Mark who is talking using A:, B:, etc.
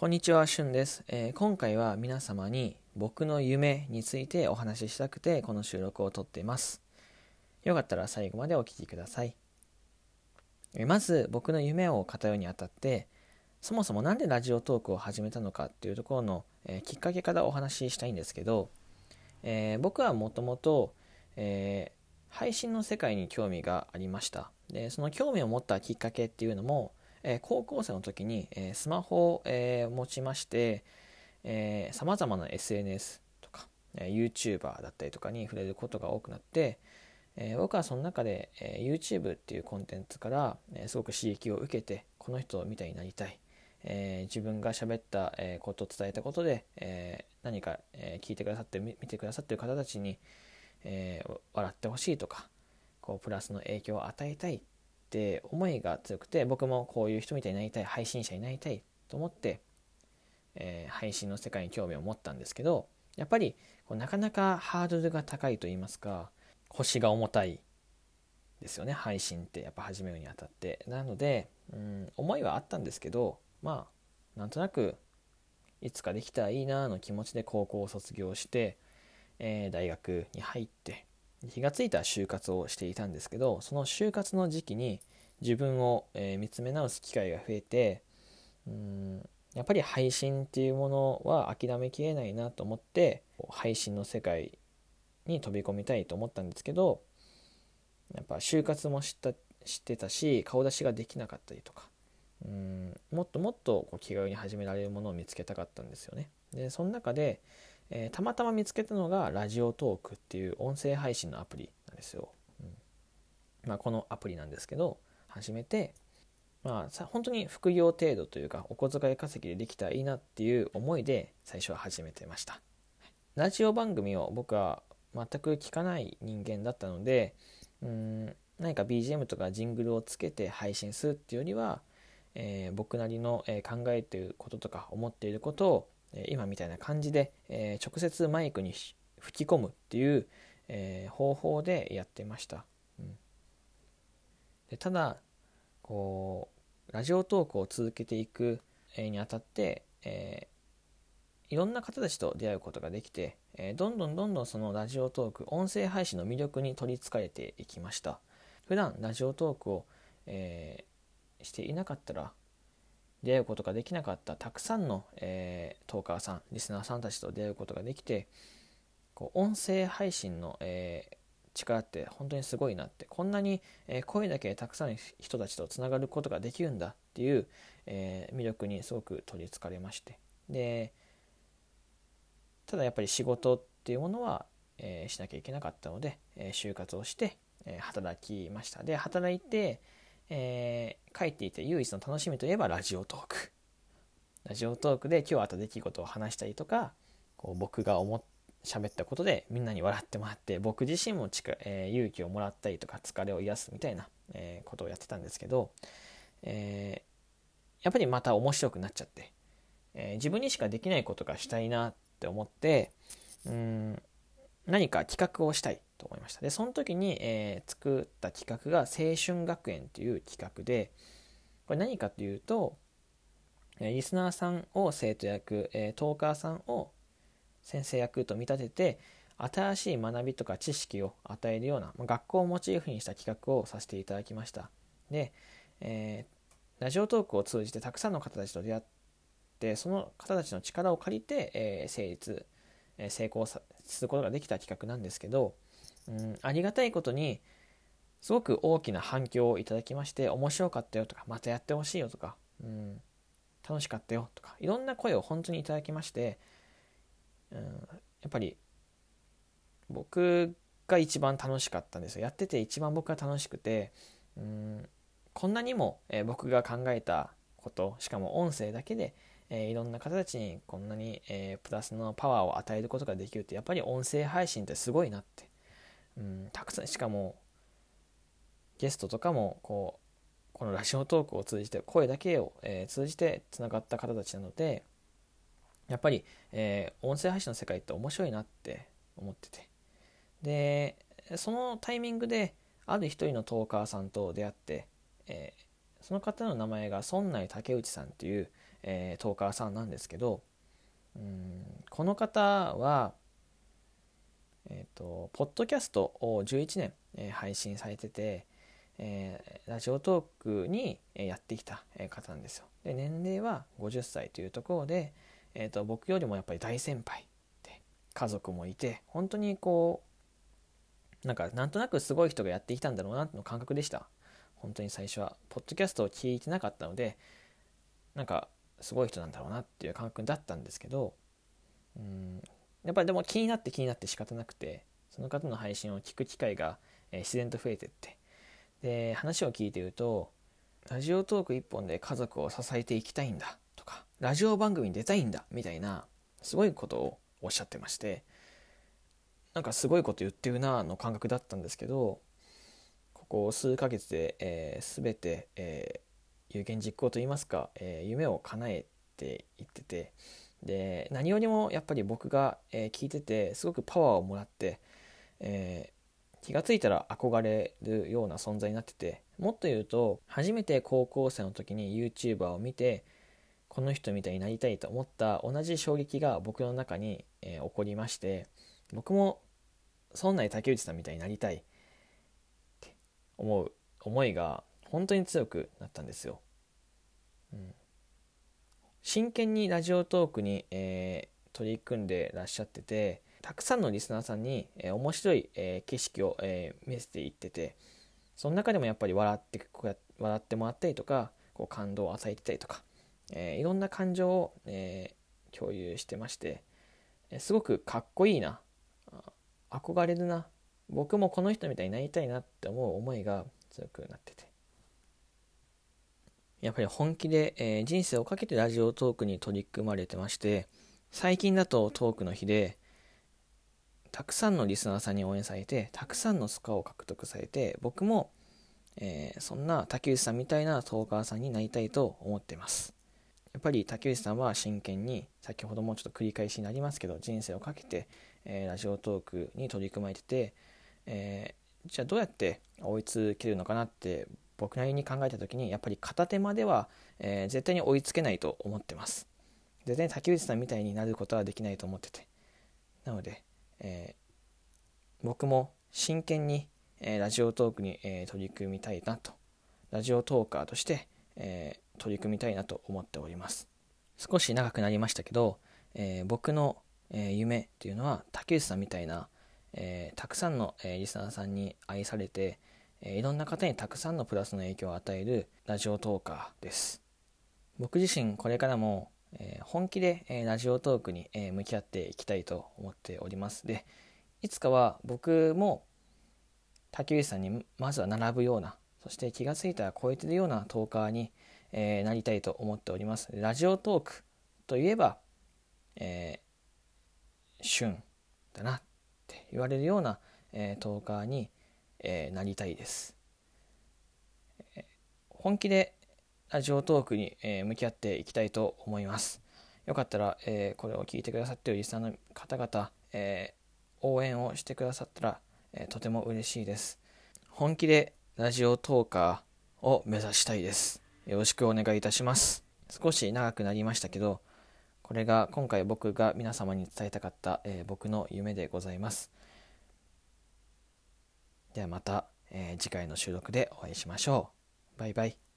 A: こんにちは、しゅんです、えー、今回は皆様に僕の夢についてお話ししたくてこの収録を撮っています。よかったら最後までお聴きください。えー、まず僕の夢を語るにあたってそもそも何でラジオトークを始めたのかっていうところの、えー、きっかけからお話ししたいんですけど、え僕はもともと配信の世界に興味がありました。でその興味を持ったきっかけっていうのもえ、高校生の時に、え、スマホを、え、持ちましてさまざまな SNS とか、えー、YouTuber だったりとかに触れることが多くなって、え、僕はその中で、えー、YouTube っていうコンテンツから、え、すごく刺激を受けてこの人みたいになりたい、え、自分が喋った、え、ことを伝えたことで、え、何か、え、聞いてくださって見てくださってる方たちに、え、笑ってほしいとかこうプラスの影響を与えたいて思いが強くて僕もこういう人みたいになりたい配信者になりたいと思って、えー、配信の世界に興味を持ったんですけどやっぱりこうなかなかハードルが高いと言いますか腰が重たいですよね配信ってやっぱ始めるにあたって。なのでうん思いはあったんですけどまあなんとなくいつかできたらいいなの気持ちで高校を卒業して、えー、大学に入って気がついた就活をしていたんですけどその就活の時期に自分を、えー、見つめ直す機会が増えてうんやっぱり配信っていうものは諦めきれないなと思って配信の世界に飛び込みたいと思ったんですけどやっぱ就活も知った知ってたし顔出しができなかったりとかうんもっともっとこう気軽に始められるものを見つけたかったんですよね。でその中でえー、たまたま見つけたのがラジオトークっていう音声配信のアプリなんですよ。うんまあ、このアプリなんですけど始めてまあ本当に副業程度というかお小遣い稼ぎでできたらいいなっていう思いで最初は始めてました。ラジオ番組を僕は全く聞かない人間だったのでうん何か BGM とかジングルをつけて配信するっていうよりは、えー、僕なりの、考えていることとか思っていることを今みたいな感じで、え直接マイクに吹き込むっていう、え方法でやってました。うん、でただこうラジオトークを続けていくにあたって、えー、いろんな方たちと出会うことができて、え、どんどんどんどんそのラジオトーク音声配信の魅力に取りつかれていきました普段ラジオトークを、え、していなかったら出会うことができなかったたくさんの、えー、トーカーさんリスナーさんたちと出会うことができてこう音声配信の、えー、力って本当にすごいなってこんなに、え声だけたくさんの人たちとつながることができるんだっていう、え魅力にすごく取りつかれまして。でただやっぱり仕事っていうものは、えしなきゃいけなかったので、え就活をして、え働きました。で働いて、えー、書いていて唯一の楽しみといえばラジオトーク。ラジオトークで今日あった出来事を話したりとかこう僕が思喋ったことでみんなに笑ってもらって僕自身もえー、勇気をもらったりとか疲れを癒すみたいな、えー、ことをやってたんですけど、えー、やっぱりまた面白くなっちゃって、え自分にしかできないことがしたいなって思ってうん何か企画をしたいと思いました。で、その時に、えー、作った企画が青春学園という企画で、これ何かというと、リスナーさんを生徒役、えー、トーカーさんを先生役と見立てて、新しい学びとか知識を与えるような、ま学校をモチーフにした企画をさせていただきました。で、えー、ラジオトークを通じてたくさんの方たちと出会って、その方たちの力を借りて、えー、成立、成功することができた企画なんですけど、うん、ありがたいことにすごく大きな反響をいただきまして面白かったよとかまたやってほしいよとか、うん、楽しかったよとかいろんな声を本当にいただきまして、うん、やっぱり僕が一番楽しかったんですよ。やってて一番僕が楽しくて、うん、こんなにも、え、僕が考えたことしかも音声だけでえー、いろんな方たちにこんなに、えー、プラスのパワーを与えることができるってやっぱり音声配信ってすごいなって、うん、たくさんしかもゲストとかもこうこのラジオトークを通じて声だけを、えー、通じてつながった方たちなのでやっぱり、えー、音声配信の世界って面白いなって思ってて。でそのタイミングである一人のトーカーさんと出会って、えー、その方の名前が孫内竹内さんっていう、えー、トーカーさんなんですけどうんこの方は、えーと、ポッドキャストを11年、えー、配信されてて、えー、ラジオトークにやってきた方なんですよ。で年齢は50歳というところで、えーと、僕よりもやっぱり大先輩で家族もいて本当にこうなんかなんとなくすごい人がやってきたんだろうなの感覚でした本当に最初はポッドキャストを聞いてなかったのでなんかすごい人なんだろうなっていう感覚だったんですけどうんやっぱりでも気になって気になって仕方なくてその方の配信を聞く機会が、え自然と増えてってで話を聞いてるとラジオトーク1本で家族を支えていきたいんだとかラジオ番組に出たいんだみたいなすごいことをおっしゃってましてなんかすごいこと言ってるなの感覚だったんですけどここ数ヶ月で、えー、全て、え有言実行といいますか、えー、夢を叶えていっててで何よりもやっぱり僕が、えー、聞いててすごくパワーをもらって、えー、気が付いたら憧れるような存在になっててもっと言うと初めて高校生の時に YouTuber を見てこの人みたいになりたいと思った同じ衝撃が僕の中に、え起こりまして僕もそんなに竹内さんみたいになりたいって思う思いが本当に強くなったんですよ。うん、真剣にラジオトークに、えー、取り組んでらっしゃっててたくさんのリスナーさんに、えー、面白い、えー、景色を、え見せていっててその中でもやっぱり笑ってこうや笑ってもらったりとかこう感動を与えてたりとか、えいろんな感情を、え共有してまして、えすごくかっこいいな憧れるな僕もこの人みたいになりたいなって思う思いが強くなっててやっぱり本気で、えー、人生をかけてラジオトークに取り組まれてまして、最近だとトークの日で、たくさんのリスナーさんに応援されて、たくさんのスコアを獲得されて、僕も、えー、そんな竹内さんみたいなトーカーさんになりたいと思ってます。やっぱり竹内さんは真剣に、先ほどもちょっと繰り返しになりますけど、人生をかけて、えー、ラジオトークに取り組まれてて、え、じゃあどうやって追いつけるのかなって僕なりに考えた時にやっぱり片手間では、えー、絶対に追いつけないと思ってます。絶対に竹内さんみたいになることはできないと思ってて。なので、えー、僕も真剣に、えー、ラジオトークに、え取り組みたいなと。ラジオトーカーとして、え取り組みたいなと思っております。少し長くなりましたけど、え僕の、え夢っていうのは竹内さんみたいな、えたくさんの、えリスナーさんに愛されて、えいろんな方にたくさんのプラスの影響を与えるラジオトーカーです。僕自身これからも、え本気で、えラジオトークに、え向き合っていきたいと思っております。で、いつかは僕も竹内さんにまずは並ぶような、そして気が付いたら超えてるようなトーカーに、えなりたいと思っております。ラジオトークといえば、えー、旬だなって言われるような、えー、トーカーに、えー、なりたいです、え、本気でラジオトークに、えー、向き合っていきたいと思います。よかったら、えこれを聞いてくださっているリスナーの方々、え応援をしてくださったら、えとても嬉しいです。本気でラジオトーカーを目指したいです。よろしくお願いいたします。少し長くなりましたけどこれが今回僕が皆様に伝えたかった、え僕の夢でございます。ではまた、えー、次回の収録でお会いしましょう。バイバイ。